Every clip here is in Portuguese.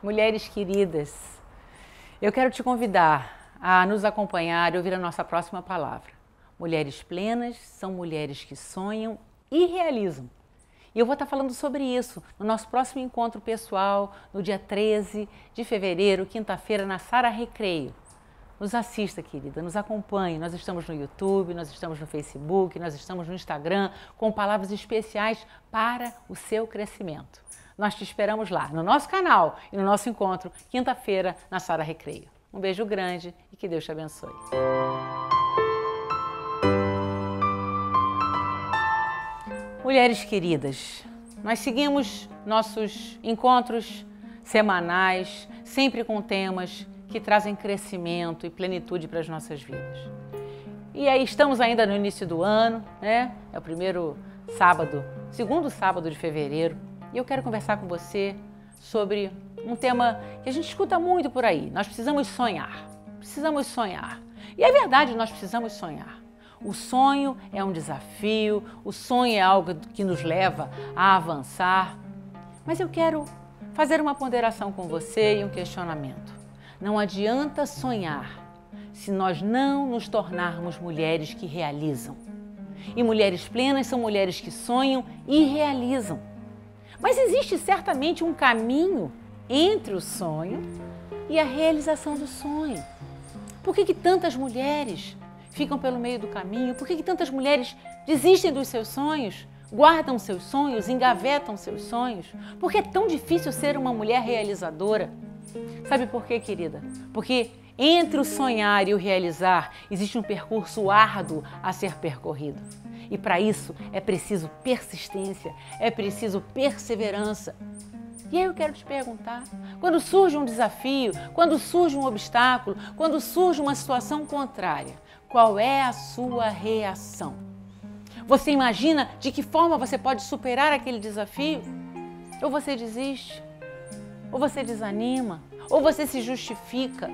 Mulheres queridas, eu quero te convidar a nos acompanhar e ouvir a nossa próxima palavra. Mulheres plenas são mulheres que sonham e realizam. E eu vou estar falando sobre isso no nosso próximo encontro pessoal, no dia 13 de fevereiro, quinta-feira, na Sara Recreio. Nos assista, querida, nos acompanhe. Nós estamos no YouTube, nós estamos no Facebook, nós estamos no Instagram com palavras especiais para o seu crescimento. Nós te esperamos lá, no nosso canal e no nosso encontro, quinta-feira, na Sara Recreio. Um beijo grande e que Deus te abençoe. Mulheres queridas, nós seguimos nossos encontros semanais, sempre com temas que trazem crescimento e plenitude para as nossas vidas. E aí estamos ainda no início do ano, né? É o primeiro sábado, segundo sábado de fevereiro. E eu quero conversar com você sobre um tema que a gente escuta muito por aí. Nós precisamos sonhar. Precisamos sonhar. E é verdade, nós precisamos sonhar. O sonho é um desafio, o sonho é algo que nos leva a avançar. Mas eu quero fazer uma ponderação com você e um questionamento. Não adianta sonhar se nós não nos tornarmos mulheres que realizam. E mulheres plenas são mulheres que sonham e realizam. Mas existe certamente um caminho entre o sonho e a realização do sonho. Por que, que tantas mulheres ficam pelo meio do caminho? Por que, que tantas mulheres desistem dos seus sonhos, guardam seus sonhos, engavetam seus sonhos? Por que é tão difícil ser uma mulher realizadora? Sabe por quê, querida? Porque entre o sonhar e o realizar existe um percurso árduo a ser percorrido. E para isso é preciso persistência, é preciso perseverança. E aí eu quero te perguntar: quando surge um desafio, quando surge um obstáculo, quando surge uma situação contrária, qual é a sua reação? Você imagina de que forma você pode superar aquele desafio? Ou você desiste? Ou você desanima? Ou você se justifica?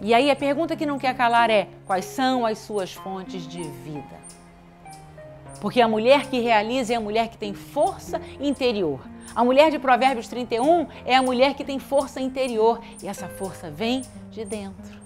E aí a pergunta que não quer calar é: quais são as suas fontes de vida? Porque a mulher que realiza é a mulher que tem força interior. A mulher de Provérbios 31 é a mulher que tem força interior e essa força vem de dentro.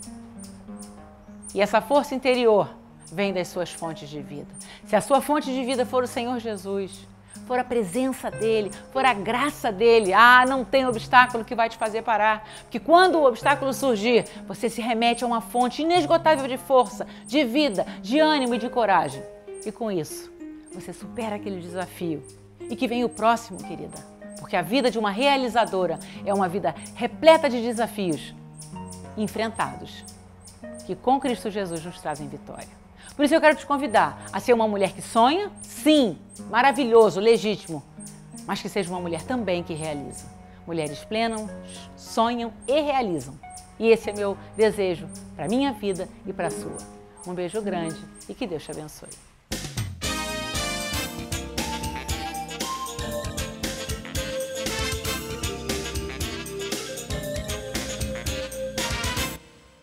E essa força interior vem das suas fontes de vida. Se a sua fonte de vida for o Senhor Jesus, for a presença dele, for a graça dele, ah, não tem obstáculo que vai te fazer parar. Porque quando o obstáculo surgir, você se remete a uma fonte inesgotável de força, de vida, de ânimo e de coragem. E com isso, você supera aquele desafio. E que vem o próximo, querida. Porque a vida de uma realizadora é uma vida repleta de desafios enfrentados, que com Cristo Jesus nos trazem vitória. Por isso eu quero te convidar a ser uma mulher que sonha, sim, maravilhoso, legítimo, mas que seja uma mulher também que realiza. Mulheres plenas sonham e realizam. E esse é meu desejo para minha vida e para a sua. Um beijo grande e que Deus te abençoe.